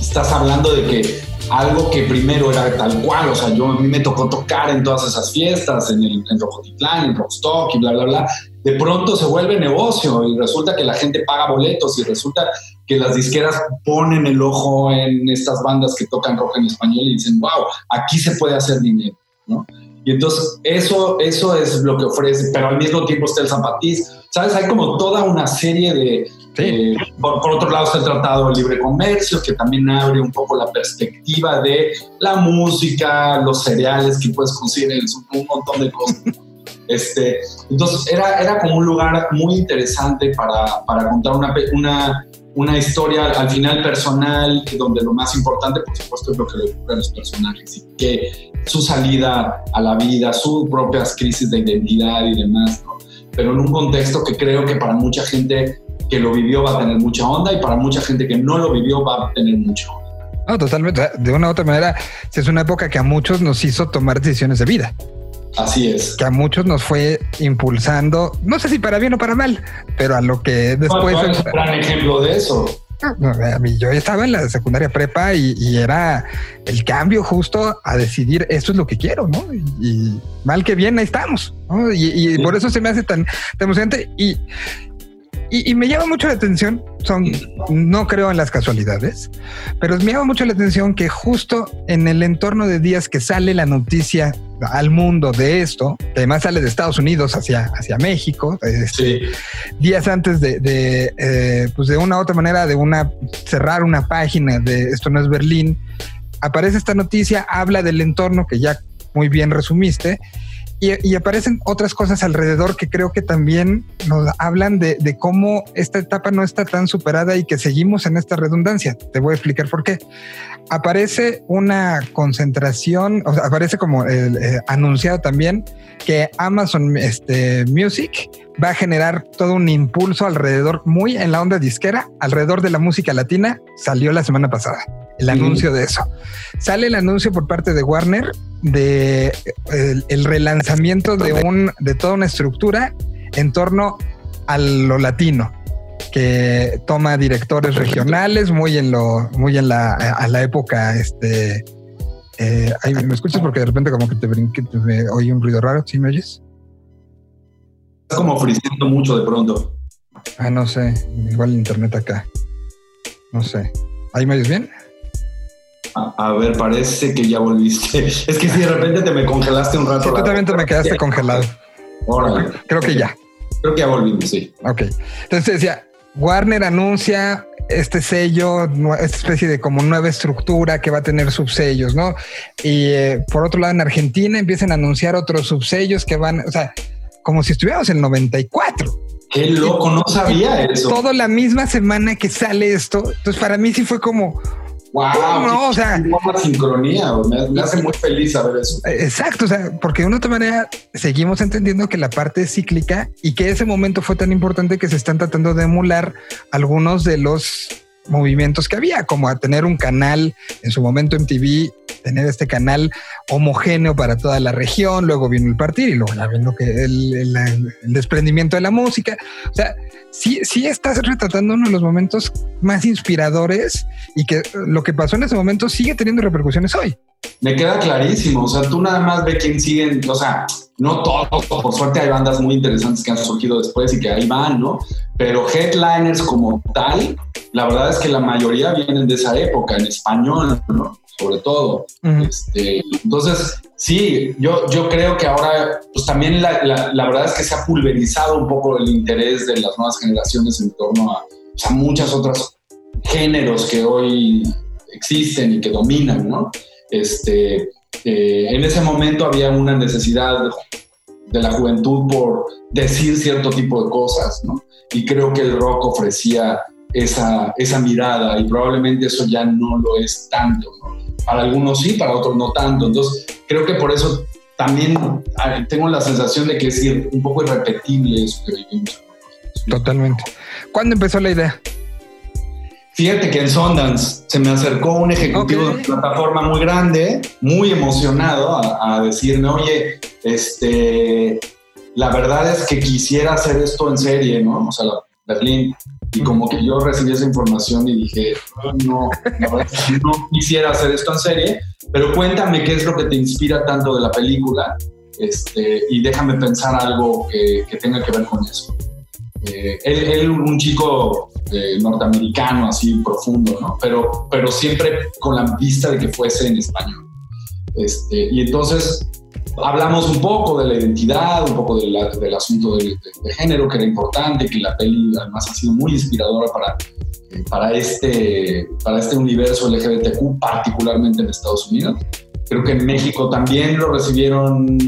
estás hablando de que algo que primero era tal cual, o sea, yo a mí me tocó tocar en todas esas fiestas, en el en Rojotitlán, en Rockstock y bla, bla, bla, de pronto se vuelve negocio y resulta que la gente paga boletos y resulta que las disqueras ponen el ojo en estas bandas que tocan rock en español y dicen, wow, aquí se puede hacer dinero, ¿no? Y entonces eso, eso es lo que ofrece, pero al mismo tiempo está el zapatiz. ¿Sabes? Hay como toda una serie de... eh, por, por, otro lado está el Tratado de Libre Comercio, que también abre un poco la perspectiva de la música, los cereales que puedes conseguir, un montón de cosas. Este, entonces era, era como un lugar muy interesante para, para contar una, una, una, historia al final personal, donde lo más importante, por supuesto, es lo que le ocurre a los personajes y que su salida a la vida, sus propias crisis de identidad y demás, ¿no? pero en un contexto que creo que para mucha gente que lo vivió va a tener mucha onda y para mucha gente que no lo vivió va a tener mucha onda. No, totalmente. De una u otra manera, es una época que a muchos nos hizo tomar decisiones de vida. Así es. Que a muchos nos fue impulsando, no sé si para bien o para mal, pero a lo que después... No, es un gran ejemplo de eso. No, a mí yo estaba en la secundaria prepa y, y, era el cambio justo a decidir esto es lo que quiero, ¿no? Y, y mal que bien ahí estamos, ¿no? Y, y sí. por eso se me hace tan, tan emocionante y, y, me llama mucho la atención, son, no creo en las casualidades, pero me llama mucho la atención que justo en el entorno de días que sale la noticia al mundo de esto, que además sale de Estados Unidos hacia, hacia México, este, sí. días antes de, de eh, pues de una u otra manera, de una cerrar una página de esto no es Berlín, aparece esta noticia, habla del entorno que ya muy bien resumiste y, y, aparecen otras cosas alrededor que creo que también nos hablan de, cómo esta etapa no está tan superada y que seguimos en esta redundancia. Te voy a explicar por qué. Aparece una concentración, o sea, aparece como eh, anunciado también que Amazon este, Music va a generar todo un impulso alrededor, muy en la onda disquera, alrededor de la música latina. Salió la semana pasada el anuncio de eso. Sale el anuncio por parte de Warner de el, el, relanzamiento de un de toda una estructura en torno a lo latino que toma directores regionales muy en lo muy en la a la época este eh, ay, me escuchas porque de repente como que te brinqué te, me oí un ruido raro ¿sí me oyes? Estás como friseando mucho de pronto ah no sé igual el internet acá no sé ¿ahí me oyes bien? A, ver, parece que ya volviste. Es que si de repente te me congelaste un rato. Sí, tú también te me quedaste congelado. Órale. Creo que ya. Creo que ya volvimos, sí. Ok. Entonces decía, Warner anuncia este sello, esta especie de como nueva estructura que va a tener subsellos, ¿no? Y eh, por otro lado, en Argentina empiezan a anunciar otros subsellos que van, o sea, como si estuviéramos en el 94. Qué loco, no sabía eso. Todo la misma semana que sale esto. Entonces, para mí sí fue como, Wow, no, o sea, una sincronía, me, me, hace muy feliz saber eso. Exacto, o sea, porque de una otra manera seguimos entendiendo que la parte es cíclica y que ese momento fue tan importante que se están tratando de emular algunos de los movimientos que había, como a tener un canal en su momento MTV, tener este canal homogéneo para toda la región, luego vino el partir y luego ya vino que el, desprendimiento de la música. O sea, sí, sí estás retratando uno de los momentos más inspiradores y que lo que pasó en ese momento sigue teniendo repercusiones hoy. Me queda clarísimo, o sea, tú nada más ve quién siguen, o sea, no todos, por suerte hay bandas muy interesantes que han surgido después y que ahí van, ¿no? Pero headliners como tal, la verdad es que la mayoría vienen de esa época, en español, ¿no? Sobre todo. Uh -huh. este, entonces, sí, yo, yo creo que ahora, pues también la, la, la, verdad es que se ha pulverizado un poco el interés de las nuevas generaciones en torno a, pues, a muchas otras géneros que hoy existen y que dominan, ¿no? Este, eh, en ese momento había una necesidad de la juventud por decir cierto tipo de cosas, ¿no? Y creo que el rock ofrecía esa, esa mirada y probablemente eso ya no lo es tanto, ¿no? Para algunos sí, para otros no tanto. Entonces, creo que por eso también tengo la sensación de que es un poco irrepetible eso que vivimos. Totalmente. ¿Cuándo empezó la idea? Fíjate que en Sundance se me acercó un ejecutivo okay. de una plataforma muy grande, muy emocionado, a, a, decirme, oye, este, la verdad es que quisiera hacer esto en serie, ¿no? O sea, la, Berlín. Y como que yo recibí esa información y dije, no, la verdad no quisiera hacer esto en serie, pero cuéntame qué es lo que te inspira tanto de la película este, y déjame pensar algo que, que tenga que ver con eso. Eh, él, un chico eh, norteamericano así profundo, ¿no? Pero, pero siempre con la vista de que fuese en español. Este, y entonces hablamos un poco de la identidad, un poco del asunto de, género, que era importante, que la peli además ha sido muy inspiradora para, eh, para, este, para este universo LGBTQ, particularmente en Estados Unidos. Creo que en México también lo recibieron,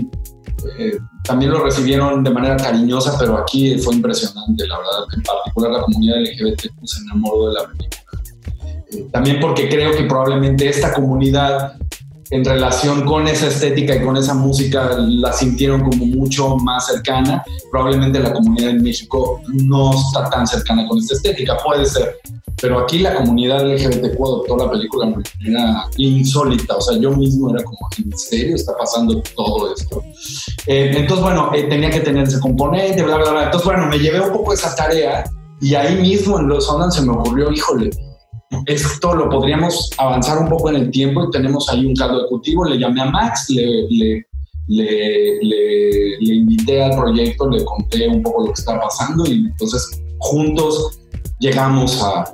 eh, también lo recibieron de manera cariñosa, pero aquí fue impresionante, la verdad, en particular la comunidad LGBTQ se enamoró de la película. Eh, también porque creo que probablemente esta comunidad en relación con esa estética y con esa música la sintieron como mucho más cercana. Probablemente la comunidad en México no está tan cercana con esta estética, puede ser. Pero aquí la comunidad LGBTQ adoptó la película de manera insólita. O sea, yo mismo era como, ¿en serio está pasando todo esto? Eh, entonces, bueno, eh, tenía que tener ese componente, bla, bla, bla. Entonces, bueno, me llevé un poco esa tarea y ahí mismo en Los Ondan se me ocurrió, híjole, esto lo podríamos avanzar un poco en el tiempo y tenemos ahí un caldo ejecutivo. Le llamé a Max, le, le, le, le, invité al proyecto, le conté un poco lo que está pasando y entonces juntos llegamos a,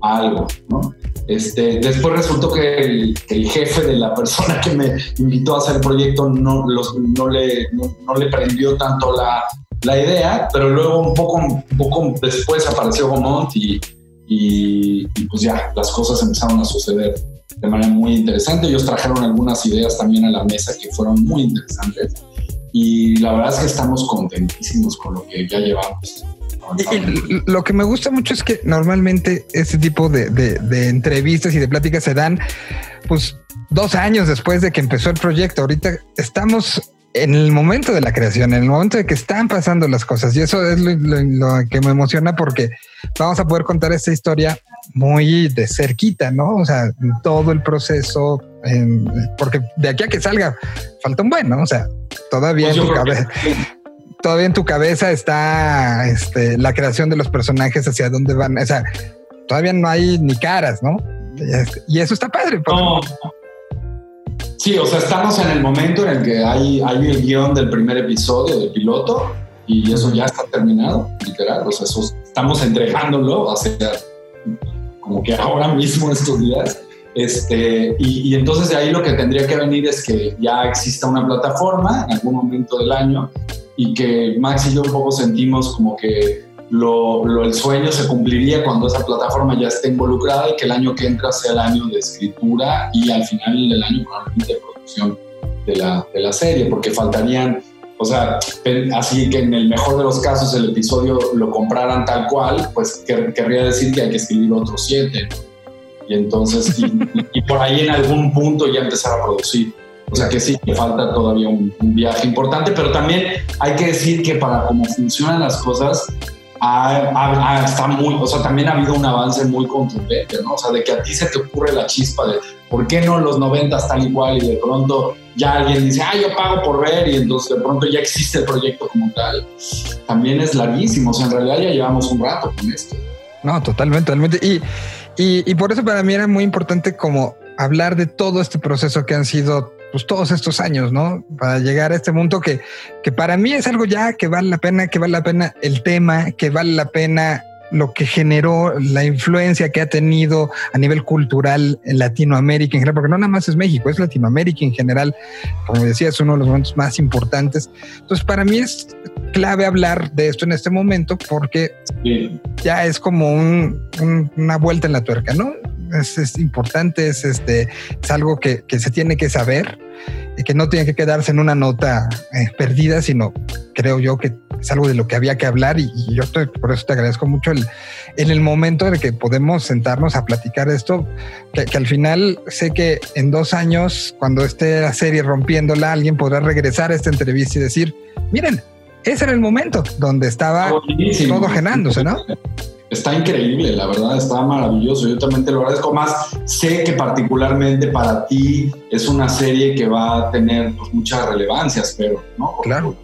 algo, ¿no? Este, después resultó que el, jefe de la persona que me invitó a hacer el proyecto no, los, no, le, no, le prendió tanto la, la, idea, pero luego un poco, un poco después apareció Gomont y, y, pues ya las cosas empezaron a suceder de manera muy interesante. Ellos trajeron algunas ideas también a la mesa que fueron muy interesantes y la verdad es que estamos contentísimos con lo que ya llevamos. Y, lo que me gusta mucho es que normalmente este tipo de, de, de, entrevistas y de pláticas se dan pues dos años después de que empezó el proyecto. Ahorita estamos en el momento de la creación, en el momento de que están pasando las cosas. Y eso es lo, que me emociona porque vamos a poder contar esta historia muy de cerquita, ¿no? O sea, todo el proceso, porque de aquí a que salga, falta un buen, ¿no? O sea, todavía pues en tu cabeza. Todavía en tu cabeza está este, la creación de los personajes, hacia dónde van. O sea, todavía no hay ni caras, ¿no? Y eso está padre. No, Sí, o sea, estamos en el momento en el que hay, hay el guion del primer episodio del piloto y eso ya está terminado, literal. O sea, estamos entregándolo hacia como que ahora mismo estos días. Este, y, y, entonces de ahí lo que tendría que venir es que ya exista una plataforma en algún momento del año y que Max y yo un poco sentimos como que lo, el sueño se cumpliría cuando esa plataforma ya esté involucrada y que el año que entra sea el año de escritura y al final del año probablemente de producción de la, de la serie, porque faltarían, o sea, así que en el mejor de los casos el episodio lo compraran tal cual, pues querría decir que hay que escribir otros siete. Y entonces, y, por ahí en algún punto ya empezar a producir. O sea que sí, que falta todavía un, un, viaje importante, pero también hay que decir que para cómo funcionan las cosas, está muy, o sea, también ha habido un avance muy contundente, ¿no? O sea, de que a ti se te ocurre la chispa de por qué no los noventas tal igual y de pronto ya alguien dice, ah, yo pago por ver y entonces de pronto ya existe el proyecto como tal. También es larguísimo, o sea, en realidad ya llevamos un rato con esto. No, totalmente, totalmente. Y, y, y por eso para mí era muy importante como hablar de todo este proceso que han sido pues todos estos años, ¿no? Para llegar a este mundo que, que para mí es algo ya que vale la pena, que vale la pena el tema, que vale la pena lo que generó, la influencia que ha tenido a nivel cultural en Latinoamérica en general, porque no nada más es México, es Latinoamérica en general, como decía, es uno de los momentos más importantes. Entonces, para mí es clave hablar de esto en este momento porque ya es como una vuelta en la tuerca, ¿no? Es, importante, es, este, es algo que, que, se tiene que saber y que no tiene que quedarse en una nota eh, perdida, sino creo yo que es algo de lo que había que hablar y, yo por eso te agradezco mucho el, en el momento en el que podemos sentarnos a platicar esto, que, que, al final sé que en dos años, cuando esté la serie rompiéndola, alguien podrá regresar a esta entrevista y decir, miren, ese era el momento donde estaba todo genándose, ¿no? Está increíble, la verdad, está maravilloso. Yo también te lo agradezco más. Sé que particularmente para ti es una serie que va a tener pues, mucha relevancia, espero, ¿no? claro.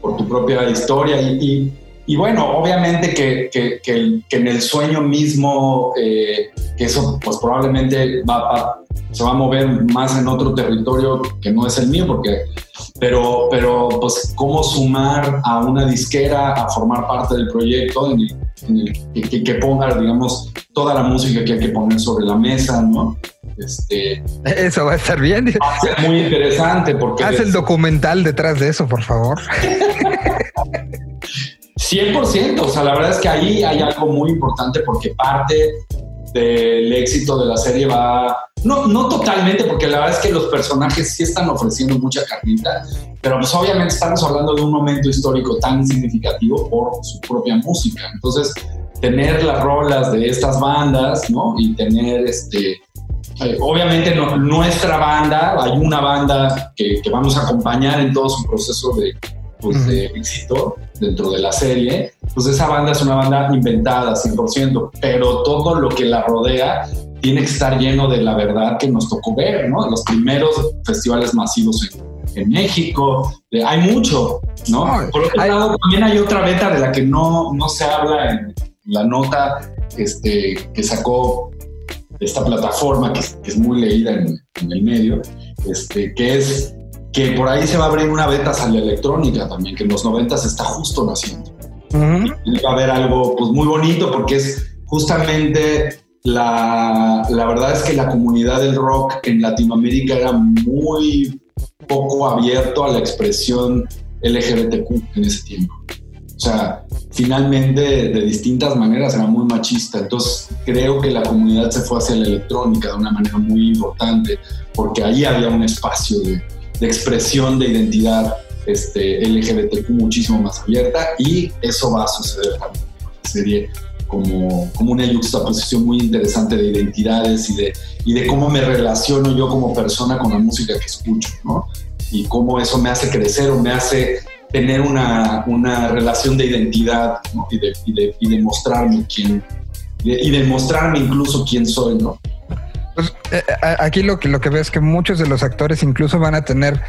Por, tu propia historia y, y bueno, obviamente que, que, que, en el sueño mismo, eh, que eso pues probablemente va, se va a mover más en otro territorio que no es el mío, porque, pero, pero pues cómo sumar a una disquera a formar parte del proyecto en el, que, ponga, digamos, toda la música que hay que poner sobre la mesa, ¿no? Este, eso va a estar bien. Va a ser muy interesante porque... Haz el documental detrás de eso, por favor. 100%, o sea, la verdad es que ahí hay algo muy importante porque parte del éxito de la serie va, no, no totalmente, porque la verdad es que los personajes sí están ofreciendo mucha carnita, pero pues obviamente estamos hablando de un momento histórico tan significativo por su propia música. Entonces, tener las rolas de estas bandas, ¿no? Y tener este, eh, obviamente nuestra banda, hay una banda que, que, vamos a acompañar en todo su proceso de, pues, de éxito dentro de la serie, pues esa banda es una banda inventada 100%, pero todo lo que la rodea tiene que estar lleno de la verdad que nos tocó ver, ¿no? Los primeros festivales masivos en, México, hay mucho, ¿no? Por otro lado, también hay otra beta de la que no, no se habla en la nota este, que sacó esta plataforma que, es muy leída en, en, el medio, este, que es que por ahí se va a abrir una beta salida electrónica también, que en los 90 se está justo naciendo. Y va a haber algo pues, muy bonito porque es justamente la, la verdad es que la comunidad del rock en Latinoamérica era muy poco abierto a la expresión LGBTQ en ese tiempo. O sea, finalmente de distintas maneras era muy machista. Entonces creo que la comunidad se fue hacia la electrónica de una manera muy importante porque ahí había un espacio de, de expresión de identidad este, LGBTQ muchísimo más abierta y eso va a suceder también en la serie como, como una juxtaposición muy interesante de identidades y de, y de cómo me relaciono yo como persona con la música que escucho, ¿no? Y cómo eso me hace crecer o me hace tener una, una relación de identidad y, de, y, de, y de mostrarme quién, y de mostrarme incluso quién soy, ¿no? Pues eh, eh, aquí lo que, lo que veo es que muchos de los actores incluso van a tener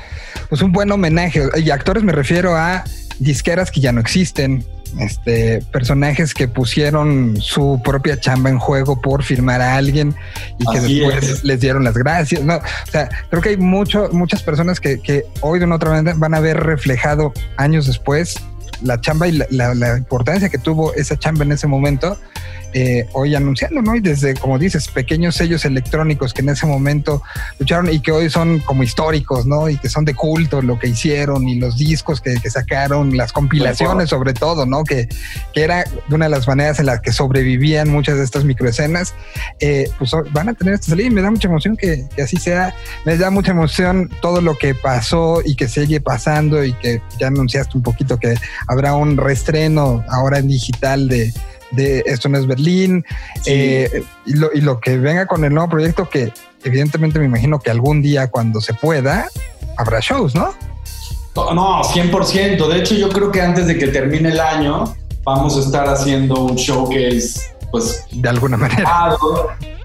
pues un buen homenaje. Y actores me refiero a disqueras que ya no existen, este, personajes que pusieron su propia chamba en juego por firmar a alguien y que después les dieron las gracias. No, o sea, creo que hay mucho, muchas personas que, que hoy de una otra manera van a ver reflejado años después la chamba y la, la, importancia que tuvo esa chamba en ese momento eh, hoy anunciando, ¿no? Y desde, como dices, pequeños sellos electrónicos que en ese momento lucharon y que hoy son como históricos, ¿no? Y que son de culto lo que hicieron y los discos que, sacaron, las compilaciones sobre todo, ¿no? Que, que, era una de las maneras en las que sobrevivían muchas de estas microescenas, eh, pues van a tener esta salida y me da mucha emoción que, que así sea, me da mucha emoción todo lo que pasó y que sigue pasando y que ya anunciaste un poquito que habrá un reestreno ahora en digital de de Esto no es Berlín, eh, y, lo, y, lo, que venga con el nuevo proyecto, que evidentemente me imagino que algún día cuando se pueda, habrá shows, ¿no? No, 100%. De hecho, yo creo que antes de que termine el año, vamos a estar haciendo un showcase, pues... De alguna manera.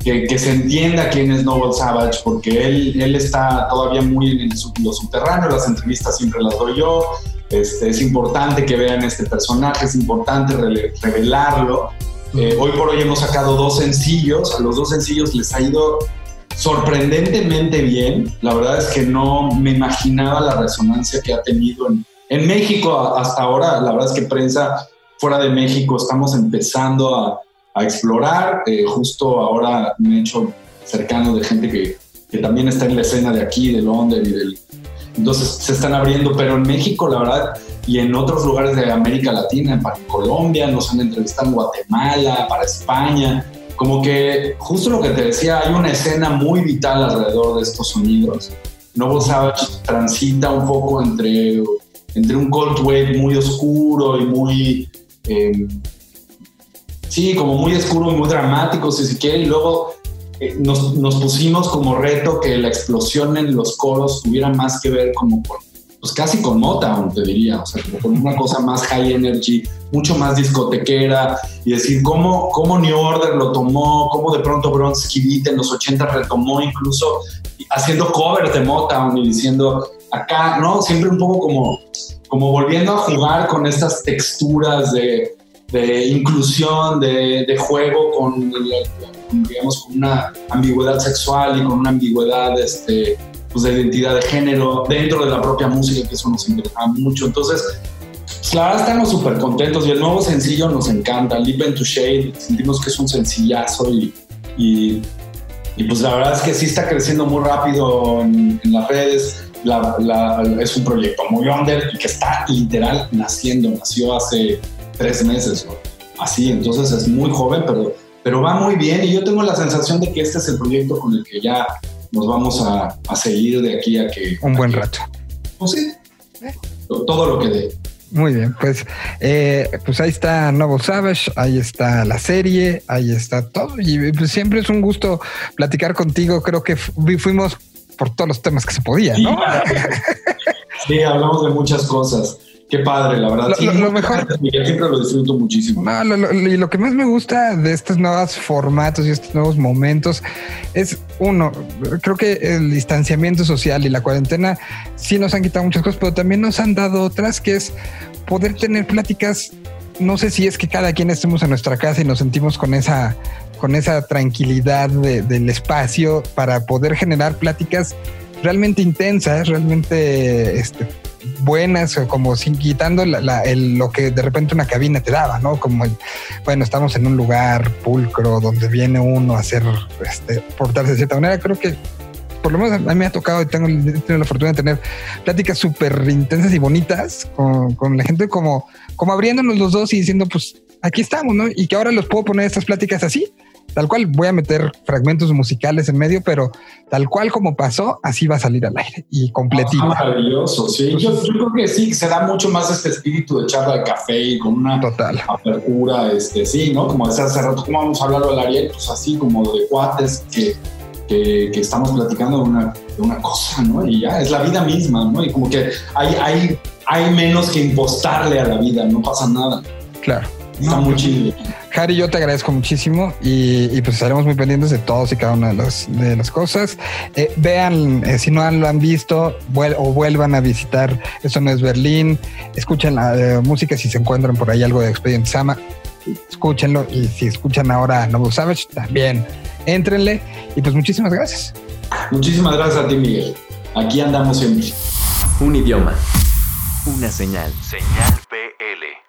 Que, que, se entienda quién es Noble Savage, porque él, él está todavía muy en el, lo subterráneo, las entrevistas siempre las doy yo, este, es importante que vean este personaje, es importante revelarlo. Eh, hoy por hoy hemos sacado dos sencillos, a los dos sencillos les ha ido sorprendentemente bien. La verdad es que no me imaginaba la resonancia que ha tenido en, en México hasta ahora. La verdad es que prensa fuera de México estamos empezando a, a explorar. Eh, justo ahora me he hecho cercano de gente que, que también está en la escena de aquí, de Londres y del, entonces se están abriendo, pero en México, la verdad, y en otros lugares de América Latina, para Colombia, nos han entrevistado en Guatemala, para España, como que justo lo que te decía, hay una escena muy vital alrededor de estos sonidos. Noble Savage transita un poco entre, entre un cold wave muy oscuro y muy... Eh, sí, como muy oscuro muy dramático, si se quiere, y luego eh, nos, nos, pusimos como reto que la explosión en los coros tuviera más que ver como con, pues casi con Motown, te diría, o sea, como con una cosa más high energy, mucho más discotequera, y decir cómo, cómo New Order lo tomó, cómo de pronto Bronze Beat en los 80 retomó incluso haciendo covers de Motown y diciendo acá, ¿no? Siempre un poco como como volviendo a jugar con estas texturas de, de inclusión, de, juego con, digamos, con una ambigüedad sexual y con una ambigüedad este, pues, de identidad de género dentro de la propia música, que eso nos interesa mucho. Entonces, la verdad estamos súper contentos y el nuevo sencillo nos encanta, Leap into Shade, sentimos que es un sencillazo y, y, pues la verdad es que sí está creciendo muy rápido en, las redes. Es un proyecto muy under y que está literal naciendo, nació hace tres meses, así, entonces es muy joven, pero, pero va muy bien y yo tengo la sensación de que este es el proyecto con el que ya nos vamos a, a seguir de aquí a que... Un a buen que- rato. Pues sí, todo lo que dé. Muy bien, pues, eh, pues ahí está Novo Savage, ahí está la serie, ahí está todo. Y pues siempre es un gusto platicar contigo. Creo que fu- fuimos por todos los temas que se podía, ¿no? Sí, hablamos de muchas cosas. Qué padre, la verdad. Lo- Sí, lo- lo mejor- Yo siempre lo disfruto muchísimo. No, lo, y lo que más me gusta de estos nuevos formatos y estos nuevos momentos es uno, creo que el distanciamiento social y la cuarentena sí nos han quitado muchas cosas, pero también nos han dado otras que es poder tener pláticas. No sé si es que cada quien estemos en nuestra casa y nos sentimos con esa, con esa tranquilidad de- del espacio para poder generar pláticas realmente intensas, realmente este, buenas, como sin quitando la- la- el- lo que de repente una cabina te daba, ¿no? Como, el, bueno, estamos en un lugar pulcro donde viene uno a hacer, este, portarse de cierta manera. Creo que por lo menos a mí me ha tocado y tengo, la fortuna de tener pláticas súper intensas y bonitas con, con la gente, como, como abriéndonos los dos y diciendo, pues aquí estamos, ¿no? Y que ahora los puedo poner estas pláticas así. Tal cual voy a meter fragmentos musicales en medio, pero tal cual como pasó, así va a salir al aire y completito. Ah, maravilloso, sí. Yo, yo creo que sí, se da mucho más este espíritu de charla de café y con una Total. apertura, este, sí, ¿no? Como decía hace rato, ¿cómo vamos a hablar al Ariel? Pues así como de cuates que, que, que estamos platicando de una, de una cosa, ¿no? Y ya, es la vida misma, ¿no? Y como que hay, hay, hay menos que impostarle a la vida, no pasa nada. Claro. Está No, muy chido. Harry, yo te agradezco muchísimo y, y, pues estaremos muy pendientes de todos y cada una de, las de las cosas. Eh, vean, eh, si no lo han visto vuel o vuelvan a visitar Eso no es Berlín. Escuchen la eh, música si se encuentran por ahí algo de Expediente Sama. Escúchenlo y si escuchan ahora Novo Savage, también éntrenle. Y pues muchísimas gracias. Muchísimas gracias a ti, Miguel. Aquí andamos siempre. Un idioma. Una señal. Señal BL.